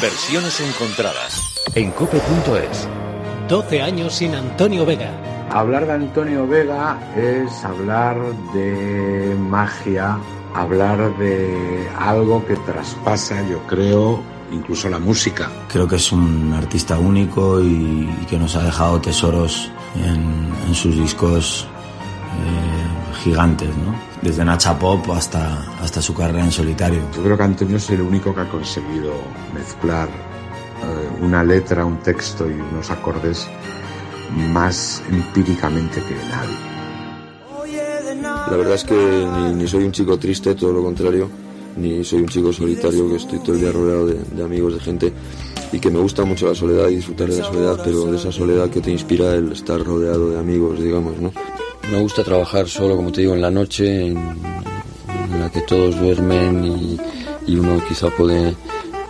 Versiones encontradas en cope.es. 12 años sin Antonio Vega. Hablar de Antonio Vega es hablar de magia, hablar de algo que traspasa, yo creo, incluso la música. Creo que es un artista único y, que nos ha dejado tesoros en, sus discos eh, gigantes, ¿no? Desde Nacha Pop hasta, hasta su carrera en solitario. Yo creo que Antonio es el único que ha conseguido mezclar eh, una letra, un texto y unos acordes más empíricamente que nadie. La verdad es que ni, soy un chico triste, todo lo contrario, ni soy un chico solitario que estoy todo el día rodeado de, amigos, de gente y que me gusta mucho la soledad y disfrutar de la soledad, pero de esa soledad que te inspira el estar rodeado de amigos, digamos, ¿no? Me gusta trabajar solo, como te digo, en la noche, en, la que todos duermen y, uno quizá puede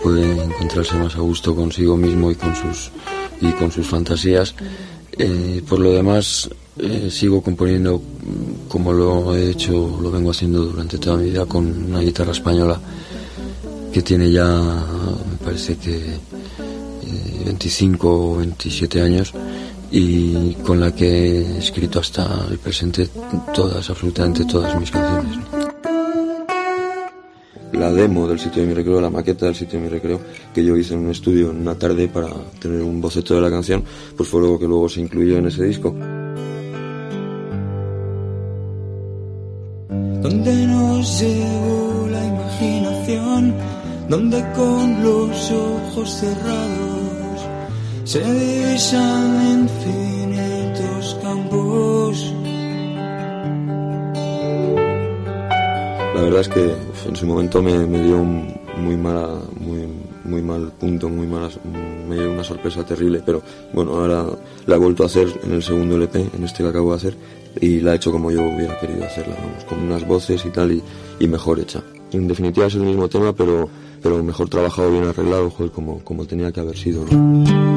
puede encontrarse más a gusto consigo mismo y con sus, y con sus fantasías. Eh, por lo demás, eh, sigo componiendo como lo he hecho, lo vengo haciendo durante toda mi vida con una guitarra española que tiene ya, me parece que 25 eh, o 27 años y con la que he escrito hasta el presente todas, absolutamente todas mis canciones la demo del sitio de mi recreo, la maqueta del sitio de mi recreo, que yo hice en un estudio en una tarde para tener un boceto de la canción, pues fue algo que luego se incluyó en ese disco. Donde nos llevó la imaginación, donde con los ojos cerrados se divisan infinitos campos. La verdad es que en su momento me, dio un muy mala, muy, muy mal punto, muy mala, me dio una sorpresa terrible, pero bueno, ahora la he vuelto a hacer en el segundo LP, en este que acabo de hacer, y la he hecho como yo hubiera querido hacerla, con unas voces y tal, y, mejor hecha. En definitiva es el mismo tema, pero, pero mejor trabajado, bien arreglado, como, como tenía que haber sido. Donde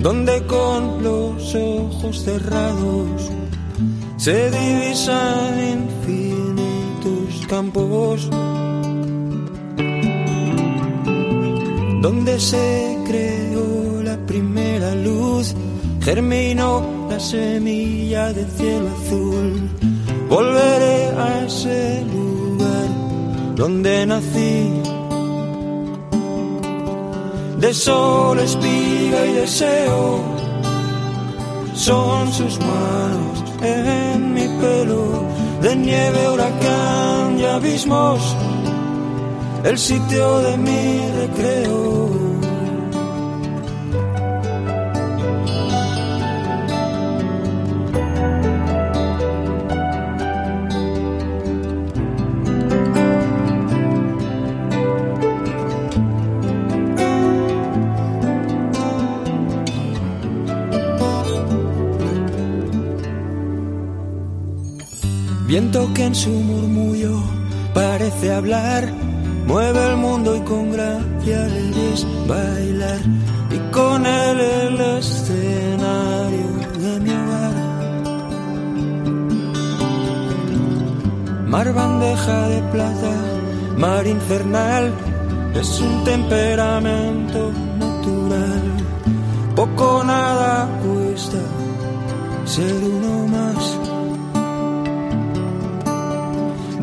donde con los ojos cerrados se divisan infinitos campos, donde se creó la primera luz, germinó la semilla del cielo azul. Volveré a ese lugar donde nací de sol, espiga y deseo. Son sus manos en mi pelo, de nieve, huracán y abismos, el sitio de mi su murmullo parece hablar, mueve el mundo y con gracia le bailar, y con él el escenario de mi hogar. Mar bandeja de plata, mar infernal, es un temperamento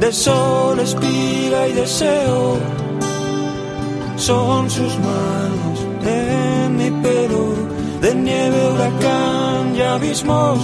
de sol, espiga y deseo. Son sus manos en mi pelo, de nieve, huracán y abismos,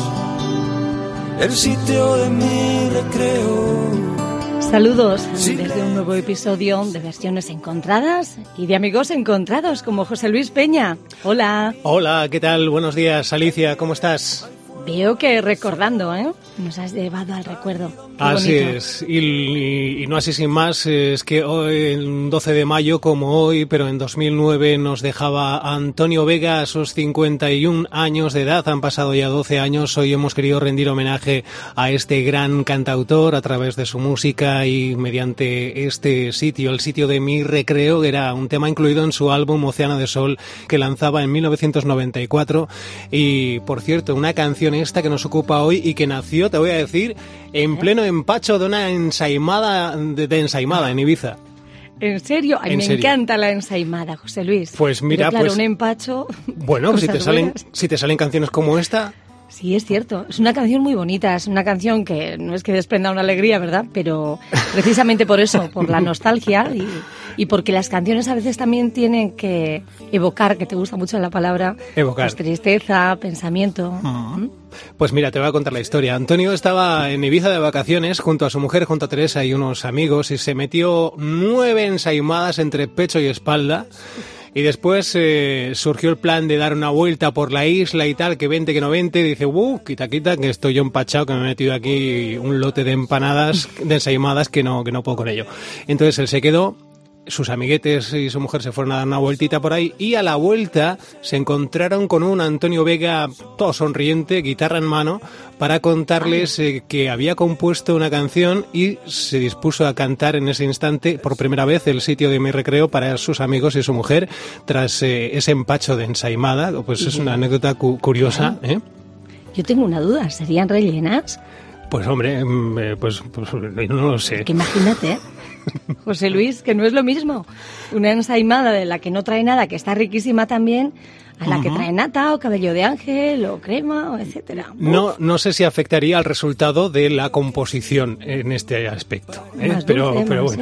el sitio de mi recreo. Saludos desde un nuevo episodio de versiones encontradas y de amigos encontrados como José Luis Peña. Hola. Hola, ¿qué tal? Buenos días, Alicia, ¿cómo estás? Veo que recordando, ¿eh? Nos has llevado al recuerdo. así es, y, no así sin más, es que hoy, el 12 de mayo, como hoy, pero en 2009, nos dejaba Antonio Vega a sus 51 años de edad. Han pasado ya 12 años. Hoy hemos querido rendir homenaje a este gran cantautor a través de su música y mediante este sitio, el sitio de mi recreo, que era un tema incluido en su álbum Océano de Sol que lanzaba en 1994. Y, por cierto, una canción esta que nos ocupa hoy y que nació, te voy a decir, en pleno empacho de una ensaimada, de, de ensaimada en Ibiza. ¿En serio? A mí ¿En me serio? encanta la ensaimada, José Luis. Pues mira, Pero claro, pues- un empacho... Bueno, si te, salen, buenas. si te salen canciones como esta, Sí, es cierto. Es una canción muy bonita. Es una canción que no es que desprenda una alegría, ¿verdad? Pero precisamente por eso, por la nostalgia y, y porque las canciones a veces también tienen que evocar, que te gusta mucho la palabra, Evocar. pues, tristeza, pensamiento. ¿Mm? Pues mira, te voy a contar la historia. Antonio estaba en Ibiza de vacaciones junto a su mujer, junto a Teresa y unos amigos y se metió nueve ensaimadas entre pecho y espalda. Y después eh, surgió el plan de dar una vuelta por la isla y tal, que vente, que no vente. Y dice, uh, quita, quita, que estoy yo empachado, que me he metido aquí un lote de empanadas, de ensaimadas, que no, que no puedo con ello. Entonces él se quedó sus amiguetes y su mujer se fueron a dar una vueltita por ahí y a la vuelta se encontraron con un Antonio Vega todo sonriente, guitarra en mano, para contarles eh, que había compuesto una canción y se dispuso a cantar en ese instante por primera vez el sitio de mi recreo para sus amigos y su mujer tras eh, ese empacho de ensaimada. Pues es una anécdota cu- curiosa, ¿eh? Yo tengo una duda. ¿Serían rellenas? Pues hombre, mm, eh, pues, pues no lo sé. Que imagínate. José Luis, que no es lo mismo. Una ensaimada de la que no trae nada, que está riquísima también, a la que trae nata o cabello de ángel o crema o etcétera. No, no sé si afectaría al resultado de la composición en este aspecto. ¿eh? Pero, dulce, pero más,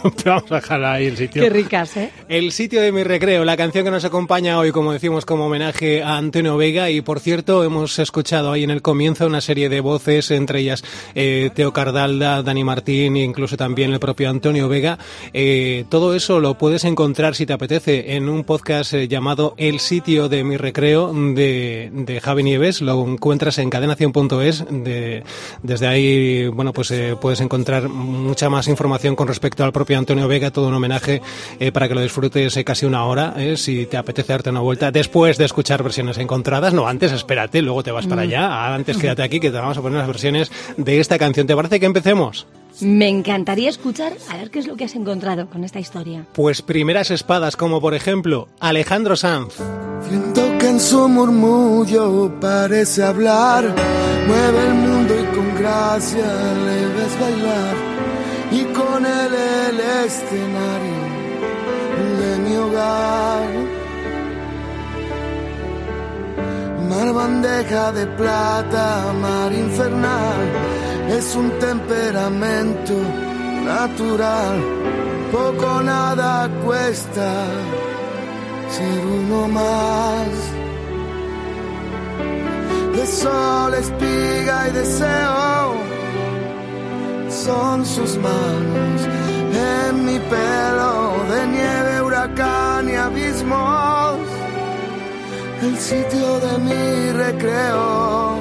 bueno. Vamos a dejar ahí el sitio. Qué ricas, ¿eh? El sitio de mi recreo, la canción que nos acompaña hoy, como decimos, como homenaje a Antonio Vega. Y por cierto, hemos escuchado ahí en el comienzo una serie de voces, entre ellas eh, Teo Cardalda, Dani Martín e incluso también el propio Antonio Vega. Eh, todo eso lo puedes encontrar, si te apetece, en un podcast eh, llamado El sitio de mi recreo de, de Javi Nieves. Lo encuentras en cadenación.es. De, desde ahí, bueno, pues eh, puedes encontrar mucha más información con respecto al propio Antonio Vega, todo un homenaje eh, para que lo disfrutes eh, casi una hora, eh, si te apetece darte una vuelta, después de escuchar versiones encontradas, no antes, espérate, luego te vas para allá, antes quédate aquí que te vamos a poner las versiones de esta canción. ¿Te parece que empecemos? Me encantaría escuchar a ver qué es lo que has encontrado con esta historia. Pues primeras espadas, como por ejemplo Alejandro Sanz. Siento que en su murmullo parece hablar, mueve el mundo y con gracia le ves bailar, escenario de mi hogar. Mar bandeja de plata, mar infernal, es un temperamento natural, poco nada cuesta ser uno más. De sol, espiga y deseo son sus manos en mi pelo de nieve, huracán y abismos. El sitio de mi recreo,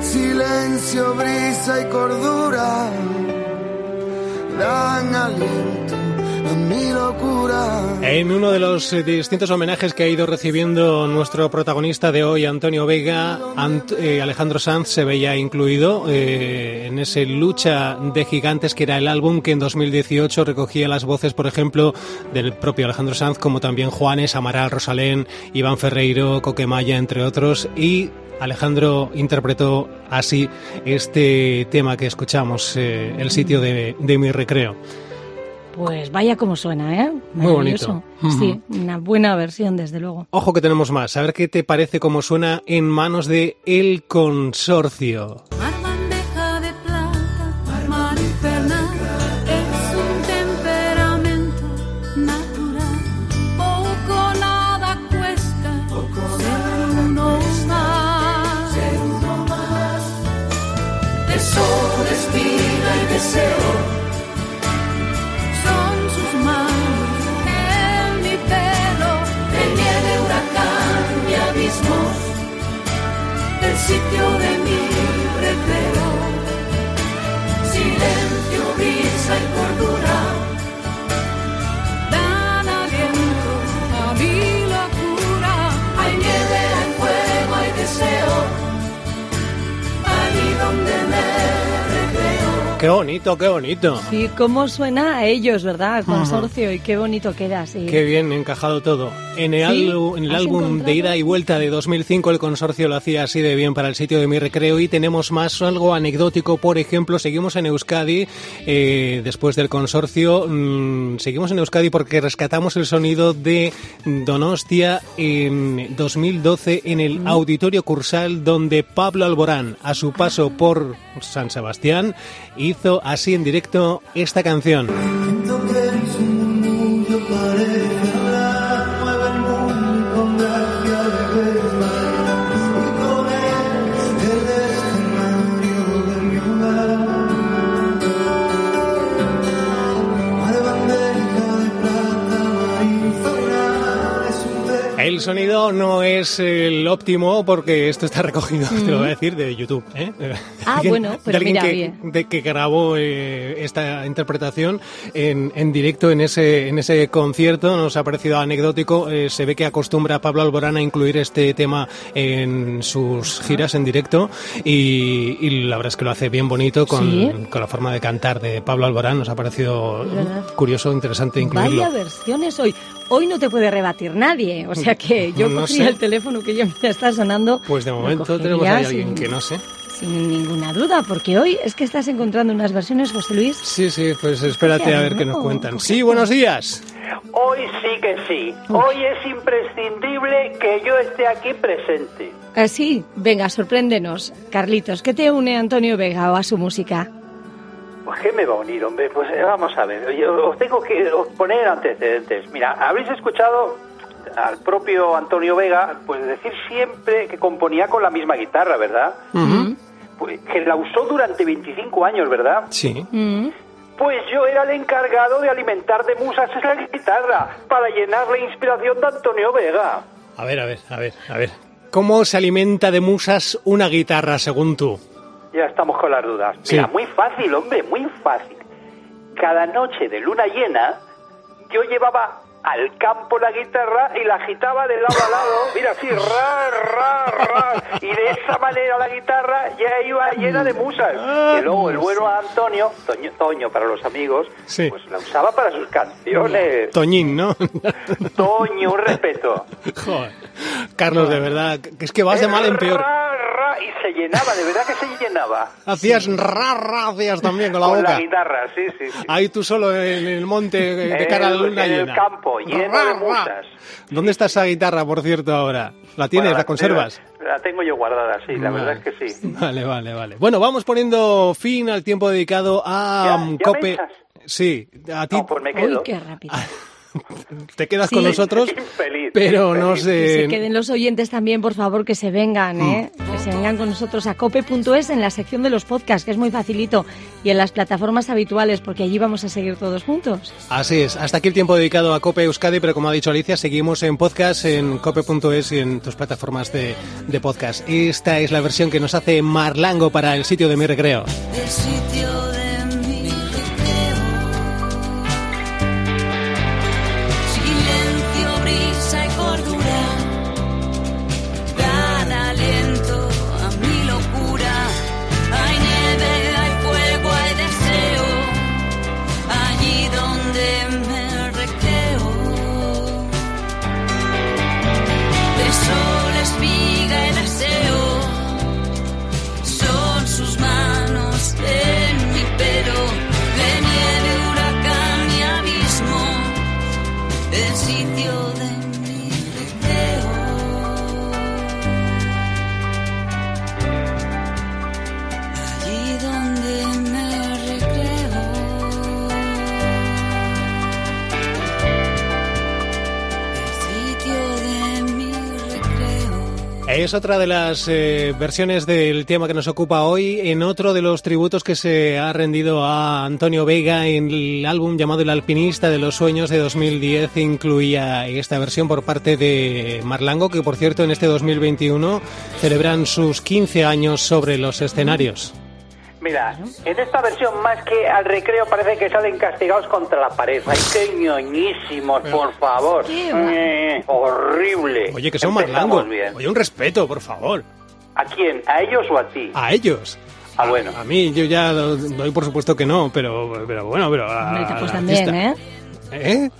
silencio, brisa y cordura. Dan aliento mi locura. En uno de los eh, distintos homenajes que ha ido recibiendo nuestro protagonista de hoy, Antonio Vega, eh, Alejandro Sanz se veía incluido eh, en ese Lucha de Gigantes, que era el álbum que en 2018 recogía las voces, por ejemplo, del propio Alejandro Sanz, como también Juanes, Amaral, Rosalén, Iván Ferreiro, Coquemaya, entre otros, y Alejandro interpretó así este tema que escuchamos, el sitio de mi recreo. Pues vaya como suena, ¿eh? Muy bonito. Sí, una buena versión, desde luego. Ojo que tenemos más. A ver qué te parece cómo suena en manos de El Consorcio. Mar el sitio de mi Qué bonito, qué bonito. Y cómo suena a ellos, ¿verdad? Consorcio y qué bonito queda, sí. Qué bien encajado todo. En el, Sí, álbum- en el ¿has álbum encontrado? de ida y vuelta de 2005 el consorcio lo hacía así de bien para el sitio de mi recreo y tenemos más algo anecdótico. Por ejemplo, seguimos en Euskadi eh, después del consorcio. mm, seguimos en Euskadi porque rescatamos el sonido de Donostia en 2012 en el Auditorio Cursal donde Pablo Alborán, a su paso por San Sebastián, hizo así en directo esta canción. Sonido no es el óptimo porque esto está recogido, te lo voy a decir, de YouTube. ¿eh? Ah, bueno, pero de mira, que, bien. de que grabó eh, esta interpretación en, en directo en ese, en ese concierto. Nos ha parecido anecdótico. Eh, se ve que acostumbra Pablo Alborán a incluir este tema en sus giras en directo y, y la verdad es que lo hace bien bonito con, Sí. con la forma de cantar de Pablo Alborán. Nos ha parecido curioso, interesante incluirlo. Vaya versiones hoy. Hoy no te puede rebatir nadie. O sea que yo No cogería sé. el teléfono que ya me está sonando. Pues de momento tenemos ahí a alguien sin- que no sé. Sin ninguna duda, porque hoy es que estás encontrando unas versiones, José Luis. Sí, sí, pues espérate a ver qué nos no, cuentan. Sí, buenos días. Hoy sí que sí. Hoy es imprescindible que yo esté aquí presente. Así, venga, sorpréndenos. Carlitos, ¿qué te une a Antonio Vega o a su música? Qué me va a unir, hombre. Pues eh, vamos a ver. Yo os tengo que os poner antecedentes. Mira, habréis escuchado al propio Antonio Vega pues decir siempre que componía con la misma guitarra, ¿verdad? Pues, que la usó durante 25 años, ¿verdad? Sí. Pues yo era el encargado de alimentar de musas esa guitarra para llenar la inspiración de Antonio Vega. A ver, a ver, a ver, a ver. ¿Cómo se alimenta de musas una guitarra, según tú? Ya estamos con las dudas. Sí. Mira, muy fácil, hombre, muy fácil. Cada noche de luna llena, yo llevaba al campo la guitarra y la agitaba de lado a lado, mira así, ra, ra, ra, y de esa manera la guitarra ya iba llena de musas. Que luego el bueno Antonio, Toño, Toño para los amigos, Sí. pues la usaba para sus canciones. Toñín, ¿no? Toño, un respeto. Joder. Carlos, de verdad, es que vas de mal en peor. Y se llenaba, de verdad que se llenaba. Hacías ra, ra, hacías también con la Con boca. la guitarra, sí, sí, sí. Ahí tú solo en el monte de En cara a la el- luna en el campo, lleno Ra, de ra. musas. ¿Dónde está esa guitarra, por cierto, ahora? ¿La tienes? Bueno, ¿La conservas? La, tengo yo guardada, sí, la Vale. verdad es que sí. Vale, vale, vale. Bueno, vamos poniendo fin al tiempo dedicado a ¿Ya? um, ¿Ya Cope. Sí, a ti No, pues me Uy, quedo. qué rápido. te quedas Sí. con nosotros, pero no infeliz. Que se sé. queden los oyentes también, por favor, que se vengan, ¿eh? Que se vengan con nosotros a cope.es en la sección de los podcasts, que es muy facilito, y en las plataformas habituales, porque allí vamos a seguir todos juntos. Así es, hasta aquí el tiempo dedicado a Cope Euskadi, pero como ha dicho Alicia, seguimos en podcast en cope.es y en tus plataformas de, de podcast. Esta es la versión que nos hace Marlango para el sitio de mi recreo. del sitio de Es otra de las eh, versiones del tema que nos ocupa hoy, en otro de los tributos que se ha rendido a Antonio Vega en el álbum llamado El Alpinista de los Sueños de 2010, incluía esta versión por parte de Marlango, que por cierto en este 2021 celebran sus 15 años sobre los escenarios. Mira, en esta versión más que al recreo parece que salen castigados contra la pared. ¡Ay, qué ñoñísimos, por favor! Eh, horrible. Oye, que son Marlango. bien. Oye, un respeto, por favor. ¿A quién? ¿A ellos o a ti? A ellos. Ah, bueno. A mí yo ya lo doy por supuesto que no, pero, pero bueno, pero... a- Hombre, pues también, ¿eh? ¿Eh?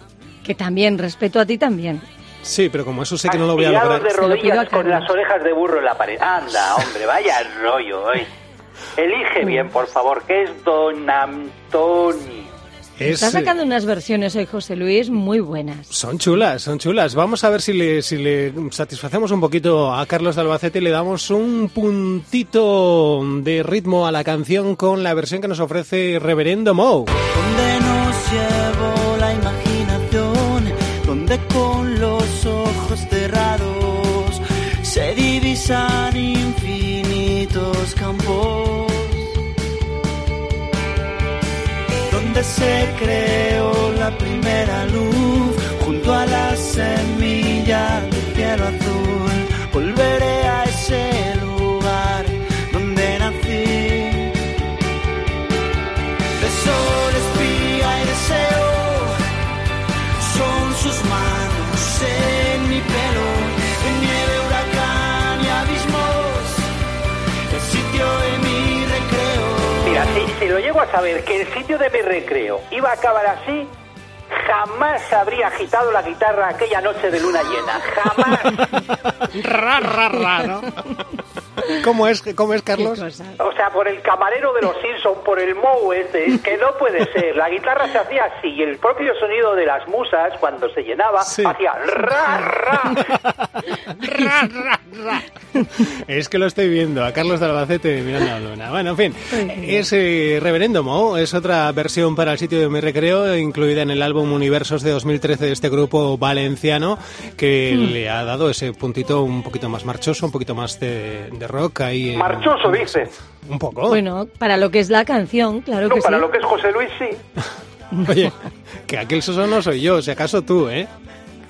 Que también, respeto a ti también. Sí, pero como eso sé que no lo voy a lograr... de lo rodillas a con las orejas de burro en la pared. Anda, hombre, vaya rollo. hoy. Elige bien, por favor, que es Don Antoni. Es, Está sacando unas versiones hoy, José Luis, muy buenas. Son chulas, son chulas. Vamos a ver si le, si le satisfacemos un poquito a Carlos de Albacete y le damos un puntito de ritmo a la canción con la versión que nos ofrece Reverendo Mo. Se creó la primera saber que el sitio de mi recreo iba a acabar así, jamás habría agitado la guitarra aquella noche de luna llena. Jamás. Ra, ra, ra, ¿no? ¿Cómo es, cómo es Qué Carlos? O sea, por el camarero de los Simpsons, por el Moe este, es que no puede ser. La guitarra se hacía así y el propio sonido de las musas, cuando se llenaba, Sí. hacía ra, ra. Ra, ra, ra. Es que lo estoy viendo, a Carlos de Albacete mirando la luna. Bueno, en fin, es eh, Reverendo Mo, es otra versión para el sitio de mi recreo, incluida en el álbum Universos de 2013 de este grupo valenciano, que le ha dado ese puntito un poquito más marchoso, un poquito más de, de rock ahí. Marchoso, dice. Un poco. Bueno, para lo que es la canción, claro No, que para sí. lo que es José Luis, sí. Oye, que aquel soso no soy yo, si acaso tú, ¿eh?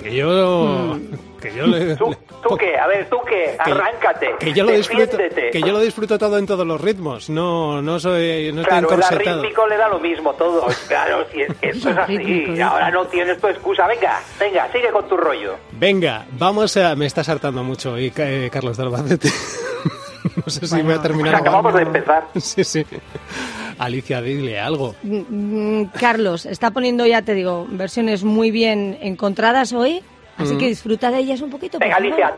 Que yo... Que yo le... ¿Tú, le- tú qué? A ver, ¿tú qué? Arráncate. que yo lo disfruto que yo lo disfruto todo en todos los ritmos no no soy no estoy Claro, el encorsetado rítmico le da lo mismo todo. Claro, si es que esto es así. Ahora no tienes tu excusa. Venga, venga, sigue con tu rollo. venga vamos a me estás hartando mucho y eh, Carlos de Albacete no sé si voy a terminar Pues acabamos de empezar. sí sí Alicia dile algo Mm, Carlos está poniendo, ya te digo, versiones muy bien encontradas hoy, así Mm. que disfruta de ellas un poquito. Venga. Alicia,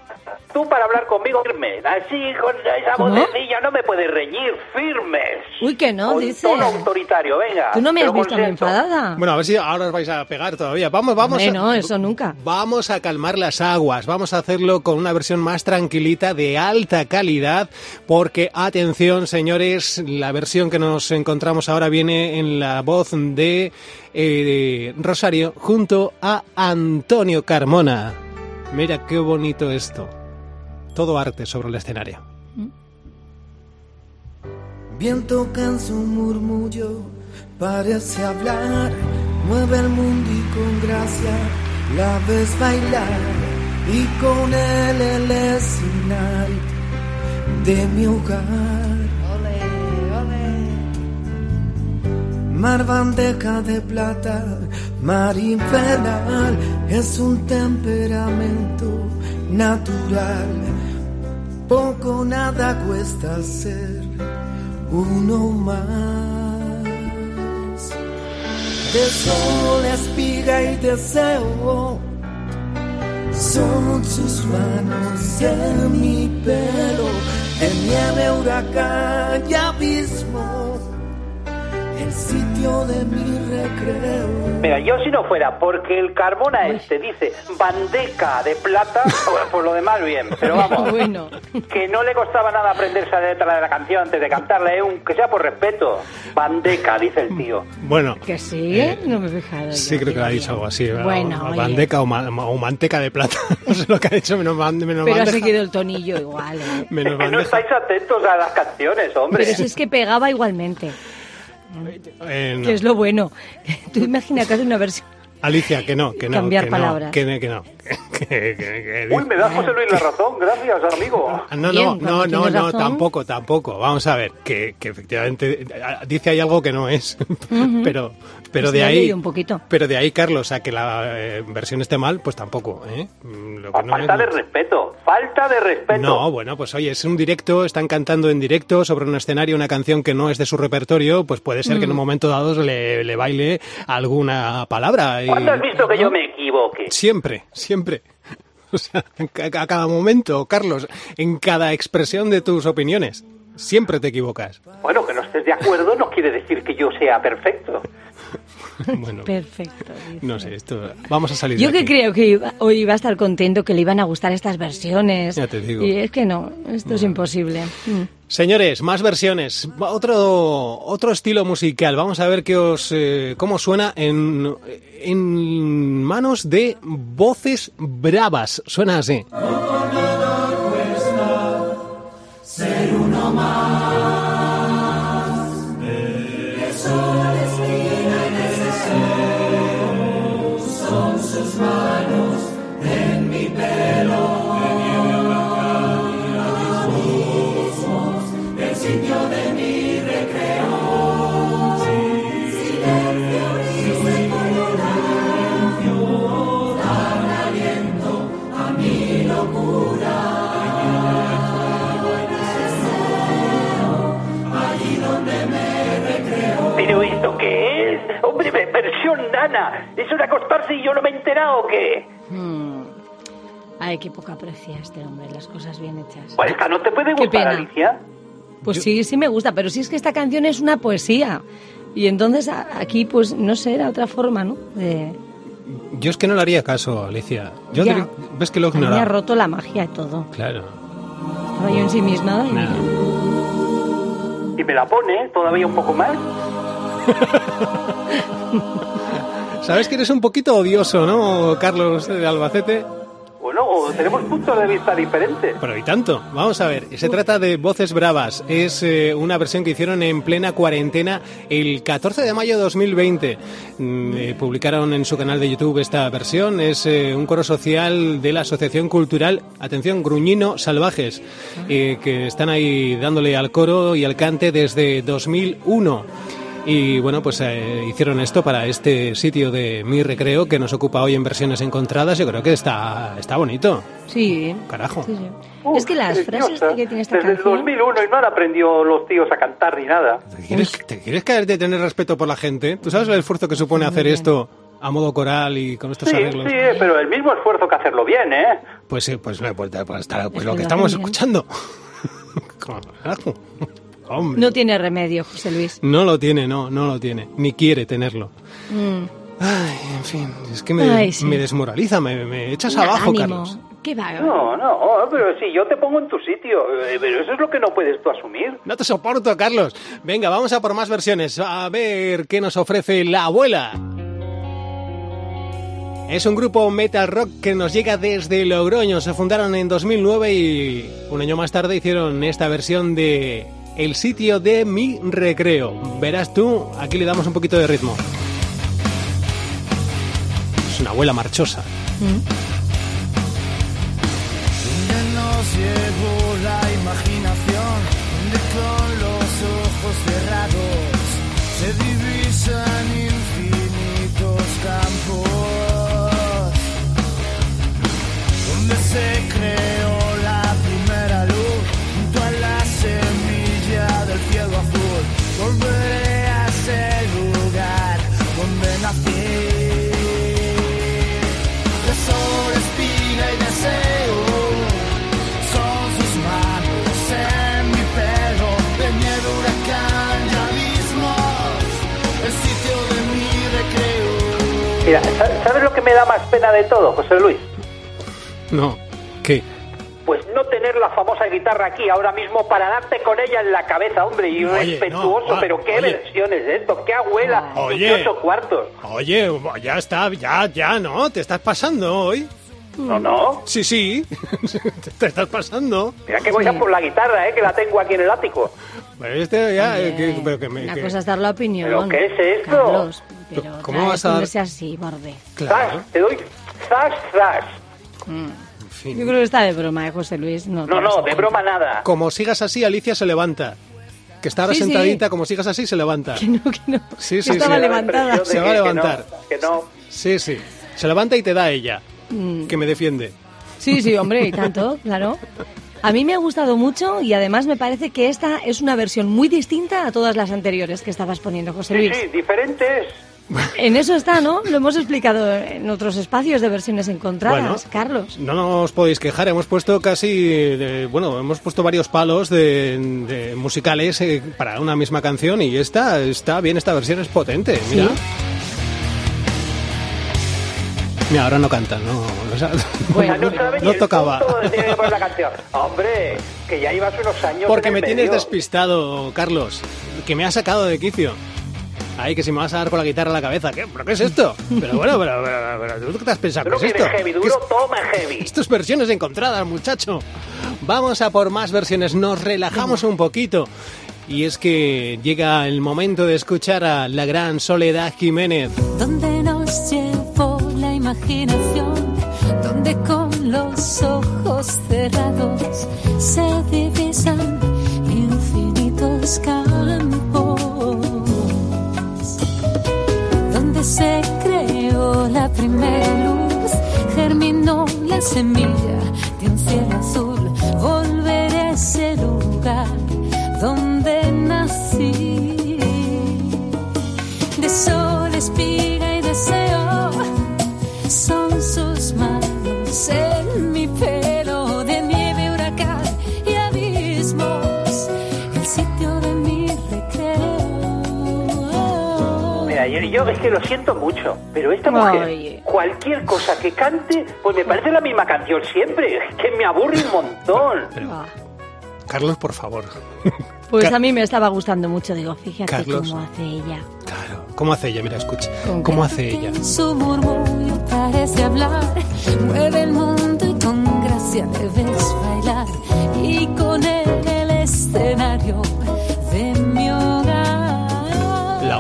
tú para hablar conmigo firme. Así, con esa ¿Cómo? vocecilla no me puedes reñir. Firmes. Uy, que no, Con dice. tono autoritario, venga. Tú no me has visto enfadada. bueno a ver si ahora os vais a pegar todavía vamos vamos Hombre, a, no, eso nunca. Vamos a calmar las aguas, vamos a hacerlo con una versión más tranquilita, de alta calidad, porque atención señores, la versión que nos encontramos ahora viene en la voz de, eh, de Rosario junto a Antonio Carmona. Mira qué bonito esto. Todo arte sobre el escenario. Viento que en su murmullo parece hablar, mueve el mundo y con gracia la ves bailar y con él el escenario de mi hogar. Mar bandeja de plata, mar infernal, es un temperamento natural. Poco nada cuesta ser uno más. De sol, espiga y deseo son sus manos en mi pelo, en nieve, huracán y abismo, el sitio de mi recreo. Mira, yo si no fuera porque el Carmona este dice bandeca de plata, bueno, por lo demás bien, pero vamos, Bueno. que no le costaba nada aprenderse la letra de la canción antes de cantarla, ¿eh? Un- que sea por respeto. Bandeca, dice el tío. Bueno, Que sí, no me he fijado. yo. sí creo que ha dicho algo así. Bueno, o- bandeca o, ma- o manteca de plata. No sé lo que ha dicho, menos, menos Pero ha seguido el tonillo igual. ¿eh? Menos no estáis atentos a las canciones, hombre. Pero si es que pegaba igualmente, Eh, no. que es lo bueno. Tú imagina que hace una versión Alicia, que no, que no. Cambiar que palabras. No, que, que no. Que, Uy, me da José Luis la razón, gracias, amigo. Ah, No, Bien, no, no, no, no, razón. tampoco, tampoco. Vamos a ver, que, que efectivamente eh, dice ahí algo que no es, pero, pero Pues de ahí, leído un poquito. pero de ahí, Carlos, a que la eh, versión esté mal, pues tampoco, ¿eh? Mm, Lo que no falta de respeto, falta de respeto. No, bueno, pues oye, es un directo, están cantando en directo sobre un escenario una canción que no es de su repertorio, pues puede ser que en Mm. un momento dado le, le baile alguna palabra. y- ¿Cuándo has visto que yo me equivoque? Siempre, siempre. O sea, a cada momento, Carlos, en cada expresión de tus opiniones, siempre te equivocas. Bueno, que no estés de acuerdo no quiere decir que yo sea perfecto. Bueno, Perfecto. dice. no sé, esto vamos a salir Yo de que aquí. creo que iba- hoy iba a estar contento, que le iban a gustar estas versiones. Ya te digo. Y es que no, esto es imposible. Mm. Señores, más versiones, otro otro estilo musical. Vamos a ver qué os eh, cómo suena en en manos de voces bravas. Suena así. ¿Pero o qué? Mm. Ay, qué poca aprecia este hombre, las cosas bien hechas. Pues esta no te puede Qué gustar, pena. Alicia. Pues sí, sí me gusta, pero sí es que esta canción es una poesía. Y entonces aquí, pues no sé, era otra forma, ¿no? De... Yo es que no le haría caso, Alicia. Yo Ya. diré- ves que lo A mí me ha roto la magia y todo. Claro. Estaba yo en sí misma y Nada. Y me la pone todavía un poco más. Sabes que eres un poquito odioso, ¿no, Carlos de Albacete? Bueno, o tenemos puntos de vista diferentes. Pero y tanto. Vamos a ver. Se trata de Voces Bravas. Es eh, una versión que hicieron en plena cuarentena el 14 de mayo de 2020. Mm, eh, publicaron en su canal de YouTube esta versión. Es eh, un coro social de la Asociación Cultural, atención, Gruñino Salvajes, que están ahí dándole al coro y al cante desde 2001. Y bueno, pues eh, hicieron esto para este sitio de Mi Recreo que nos ocupa hoy en versiones encontradas. Yo creo que está, está bonito. Sí. Carajo. sí, sí. Uf, es que las frases que tiene esta Desde el canción... 2001 y no han aprendido los tíos a cantar ni nada. ¿Te quieres, te quieres caer de tener respeto por la gente? ¿Tú sabes el esfuerzo que supone Muy hacer bien. esto a modo coral y con estos Sí, arreglos? sí, pero el mismo esfuerzo que hacerlo bien, ¿eh? Pues sí, pues, pues, pues, pues Es lo que estamos escuchando. Hombre. No tiene remedio, José Luis. No lo tiene, no, no lo tiene. Ni quiere tenerlo. Mm. Ay, en fin, es que me, Ay, sí. me desmoraliza, me, me echas abajo, Ánimo. Carlos. ¿Qué va? No, no, pero si yo te pongo en tu sitio, eh, pero eso es lo que no puedes tú asumir. No te soporto, Carlos. Venga, vamos a por más versiones. A ver qué nos ofrece la abuela. Es un grupo metal rock que nos llega desde Logroño. Se fundaron en 2009 y un año más tarde hicieron esta versión de El sitio de mi recreo. Verás tú, aquí le damos un poquito de ritmo. Es una abuela marchosa. Donde Volveré a ese lugar donde nací. De espina y deseo son sus manos en mi pelo de nieve, huracán y abismos, el sitio de mi recreo. Mira, ¿sa- ¿sabes lo que me da más pena de todo, José Luis? No. Pues no tener la famosa guitarra aquí ahora mismo para darte con ella en la cabeza, hombre, y Oye, respetuoso, no, ah, pero qué oye. versiones de esto, qué abuela, Oye. ocho cuartos. Oye, ya está, ya, ya, ¿no? ¿Te estás pasando hoy? No, no. Sí, sí, te, te estás pasando. Mira que voy a por la guitarra, eh, que la tengo aquí en el ático. Pero este ya, Oye, eh, que- pero que me... Una que- cosa es dar la opinión. ¿Pero qué es esto? Carlos, pero ¿Cómo vas a dar- así, borde. Claro. Zas, te doy zas, zas. En fin. Yo creo que está de broma, ¿eh, José Luis? No, No, no, de broma nada. Como sigas así, Alicia se levanta. Que está ahora Sí, sí. sentadita, como sigas así, se levanta. Que no, que no. Sí, que sí, estaba sí. levantada. Se va a que- que no, levantar. Que no. Sí, sí. Se levanta y te da ella, Mm. que me defiende. Sí, sí, hombre, y tanto, claro. A mí me ha gustado mucho y además me parece que esta es una versión muy distinta a todas las anteriores que estabas poniendo, José Sí, Luis. sí, diferentes. En eso está, ¿no? Lo hemos explicado en otros espacios de versiones encontradas, Bueno. Carlos. No nos podéis quejar, hemos puesto casi, de- bueno, hemos puesto varios palos de, de musicales eh, para una misma canción y esta está bien, esta versión es potente, mira. Sí. Mira, ahora no cantan, no, o sea, Bueno. No tocaba. la canción. Hombre, que ya ibas unos años Porque en me tienes despistado, Carlos, que me has sacado de quicio. Ay, que si me vas a dar con la guitarra a la cabeza, ¿qué? ¿Pero qué es esto? Pero bueno, pero, pero, pero, ¿tú qué te has pensado? ¿Qué es esto? heavy, ¿Qué duro, es- toma heavy. Esto es versiones encontradas, muchacho. Vamos a por más versiones, nos relajamos un poquito. Y es que llega el momento de escuchar a la gran Soledad Jiménez. donde nos llevó la imaginación, donde con los ojos cerrados se divisan infinitos campos, se creó la primera luz, germinó la semilla de un cielo azul, volver a ese lugar donde nací de sol, espiga yo, es que lo siento mucho, pero esta mujer, Ay. cualquier cosa que cante, pues me parece la misma canción siempre. Es que me aburre un montón. Ah. Carlos, por favor. Pues a mí me estaba gustando mucho, digo, fíjate Carlos. cómo hace ella. Claro. ¿Cómo hace ella? Mira, escucha. ¿Con ¿Cómo qué? hace ella? Su murmullo parece hablar, mueve el mundo y con gracia debes bailar. Y con él el escenario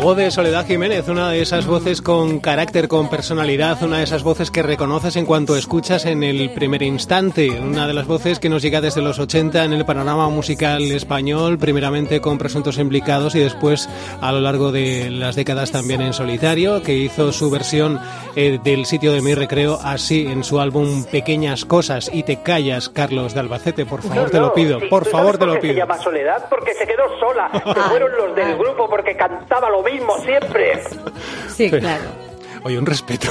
voz de Soledad Jiménez, una de esas voces con carácter, con personalidad, una de esas voces que reconoces en cuanto escuchas en el primer instante, una de las voces que nos llega desde los 80 en el panorama musical español, primeramente con Presuntos Implicados y después a lo largo de las décadas también en solitario, que hizo su versión eh, del sitio de mi recreo así en su álbum Pequeñas Cosas. Y te callas, Carlos de Albacete, por favor, te No, lo pido, sí, por ¿tú favor, te lo qué Se pido. llama Soledad porque se quedó sola. Se fueron los del grupo porque cantaba lo mismo siempre. Sí, claro. Oye, un respeto.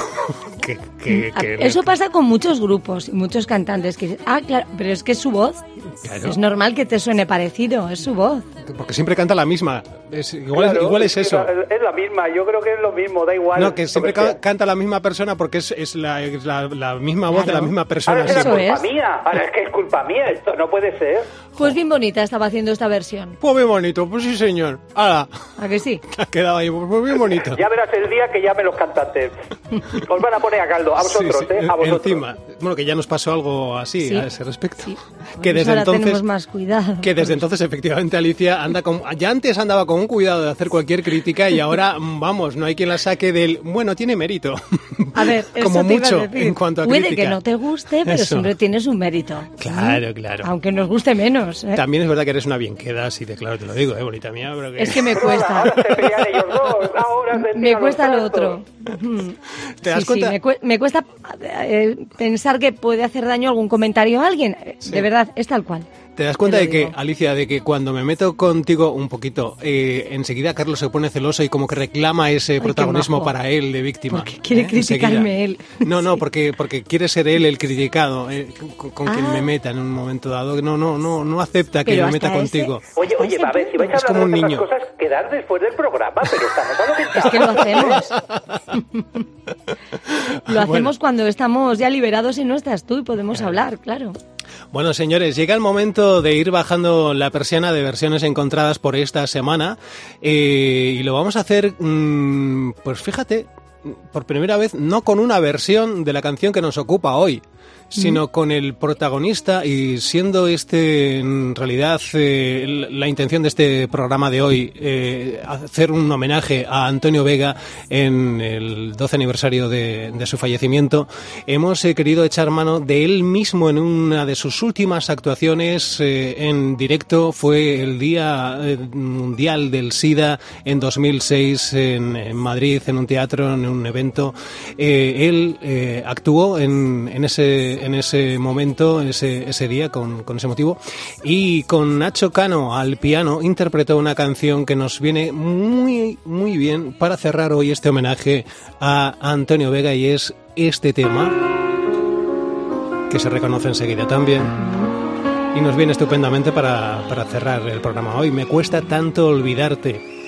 que, que- que- Ah, Eso pasa con muchos grupos y muchos cantantes que dicen, ah, claro, pero es que es su voz. Claro. Es normal que te suene parecido, es su voz. Porque siempre canta la misma. Es- igual, Claro, igual es eso. Es la misma, yo creo que es lo mismo, da igual. No, que siempre que canta la misma persona porque es, es la, es la- la misma voz de la Claro. misma persona. Ahora es culpa es. mía, ahora es que es culpa mía, esto no puede ser. Pues bien bonita estaba haciendo esta versión. Pues bien bonito, pues sí señor. Ahora, ¿A que sí? ha quedado ahí, pues bien bonito. Ya verás el día que llamen los cantantes. Os van a poner a caldo, a vosotros, Sí, sí, ¿eh? A vosotros. Encima. Bueno, que ya nos pasó algo así Sí. a ese respecto. Sí. Que Pues desde ahora entonces... tenemos más cuidado. Que desde entonces, efectivamente, Alicia anda con. Ya antes andaba con un cuidado de hacer cualquier crítica y ahora, mm, vamos, no hay quien la saque del. Bueno, tiene mérito. A ver, eso Como te iba a mucho decir. en cuanto a Puede crítica. que no te guste, pero Eso. siempre tienes un mérito. Claro, claro. Aunque nos guste menos. ¿eh? También es verdad que eres una bien queda, así de claro te lo digo, ¿eh, bonita mía? Pero que... Es que me cuesta. Me cuesta lo otro. ¿Te das Sí, sí, cuenta? me, cue- me cuesta eh, pensar que puede hacer daño algún comentario a alguien. Sí. De verdad, es tal cual. ¿Te das cuenta Te de que, digo. Alicia, de que cuando me meto contigo un poquito, eh, enseguida Carlos se pone celoso y como que reclama ese protagonismo para él de víctima? Porque quiere ¿eh? criticarme Enseguida. él. No, no, porque, porque quiere ser él el criticado, eh, con, con quien Ah. me meta en un momento dado. No, no, no, no acepta que me meta ese- contigo. Oye, oye, ese a ver, si vais a Es hablar como un de otras niño. cosas, quedar después del programa, pero estamos a lo que Es que lo hacemos. Lo Bueno. hacemos cuando estamos ya liberados y no estás tú y podemos hablar, claro. Bueno, señores, llega el momento de ir bajando la persiana de versiones encontradas por esta semana eh, y lo vamos a hacer, mm, pues fíjate, por primera vez no con una versión de la canción que nos ocupa hoy, sino con el protagonista y siendo este en realidad eh, la intención de este programa de hoy eh, hacer un homenaje a Antonio Vega en el 12 aniversario de, de su fallecimiento, hemos eh, querido echar mano de él mismo en una de sus últimas actuaciones en directo. Fue el Día Mundial del SIDA en 2006 en, en Madrid, en un teatro, en un evento. Él eh, actuó en, en ese en ese momento, ese, ese día, con, con ese motivo. Y con Nacho Cano al piano interpretó una canción que nos viene muy, muy bien para cerrar hoy este homenaje a Antonio Vega y es este tema, que se reconoce enseguida también. Y nos viene estupendamente para, para cerrar el programa hoy. Me cuesta tanto olvidarte.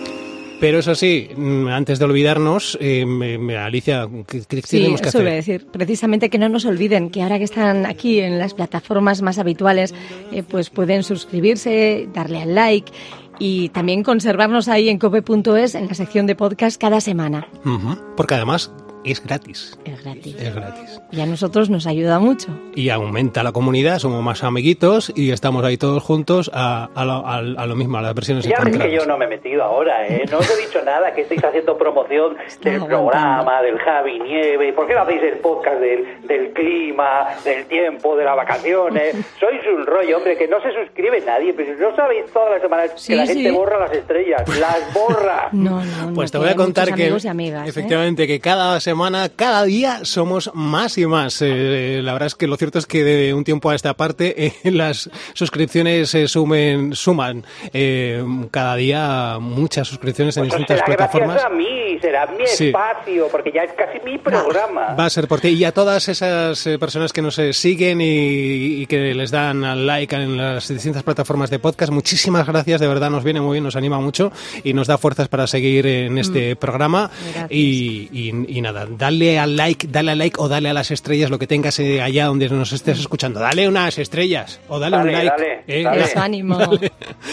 Pero eso sí, mm, antes de olvidarnos, eh, me- me- Alicia, ¿qué, qué Sí, tenemos que eso hacer? iba a decir. Precisamente que no nos olviden que ahora que están aquí en las plataformas más habituales, eh, pues pueden suscribirse, darle al like y también conservarnos ahí en cope.es en la sección de podcast cada semana. Porque además es gratis. Es gratis. Es gratis. Y a nosotros nos ayuda mucho. Y aumenta la comunidad, somos más amiguitos y estamos ahí todos juntos a, a lo, a- a lo mismo, a las versiones Ya ves que yo no me he metido ahora, ¿eh? No os he dicho nada, que estáis haciendo promoción del programa, del Javi Nieve. ¿Por qué no hacéis el podcast del, del clima, del tiempo, de las vacaciones? Sois un rollo, hombre, que no se suscribe nadie. Pero no sabéis todas las semanas Sí, que la sí. gente borra las estrellas. ¡Las borra! No, no, no. Pues te que voy a contar que amigos y amigas, ¿eh? efectivamente que cada semana, cada día somos más y más. Eh, la verdad es que lo cierto es que de un tiempo a esta parte eh, las suscripciones se sumen, suman eh, cada día muchas suscripciones en Pues distintas será plataformas. gracias a mí, será mi Sí. espacio, porque ya es casi mi programa. Va a ser por ti. Y a todas esas eh, personas que nos eh, siguen y, y que les dan al like en las distintas plataformas de podcast, muchísimas gracias. De verdad, nos viene muy bien, nos anima mucho y nos da fuerzas para seguir en este programa. Y- y nada, dale al like, dale al like o dale a las estrellas, lo que tengas eh, allá donde nos estés escuchando. Dale unas estrellas o dale, un Dale, like. dale, eh, dale. Eso, ánimo. Dale.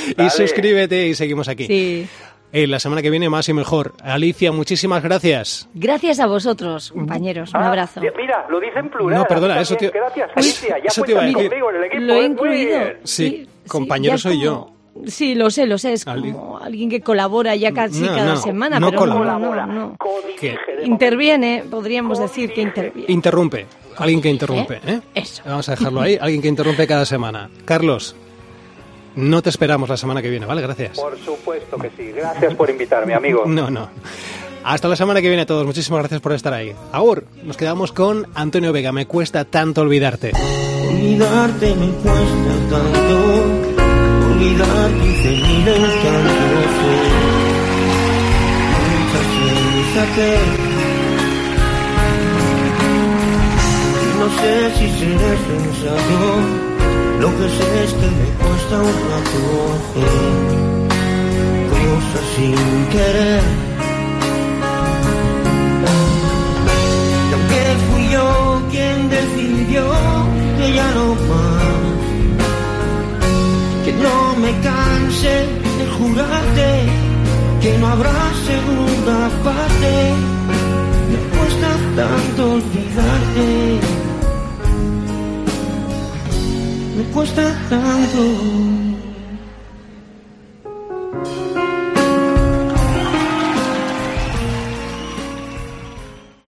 Y Dale. suscríbete y seguimos aquí. Sí. Eh, la semana que viene más y mejor. Alicia, muchísimas gracias. Gracias a vosotros, compañeros. Un Ah, abrazo. Mira, lo dice en plural. No, perdona, eso te- Gracias, Alicia. Ya eso te iba a cuentas decir. conmigo en el equipo. Lo he incluido. Sí, compañero soy como- yo. Sí, lo sé, lo sé. Es como alguien que colabora ya casi No, cada no, semana, no pero colabora. no, Interviene, podríamos decir que interviene. Interrumpe. Alguien que interrumpe. ¿eh? Eso. Vamos a dejarlo ahí. Alguien que interrumpe cada semana. Carlos, no te esperamos la semana que viene, ¿vale? Gracias. Por supuesto que sí. Gracias por invitarme, amigo. No, no. Hasta la semana que viene a todos. Muchísimas gracias por estar ahí. Ahora nos quedamos con Antonio Vega. Me cuesta tanto olvidarte. Olvidarte me cuesta tanto, olvidar quince mil encantos. Muchas veces hacer. No sé si seré sensato, lo que sé es que me cuesta un rato hacer cosas sin querer. Y aunque fui yo quien decidió que ya no más, que no me canse de jurarte que no habrá segunda parte, me cuesta tanto olvidarte, me cuesta tanto.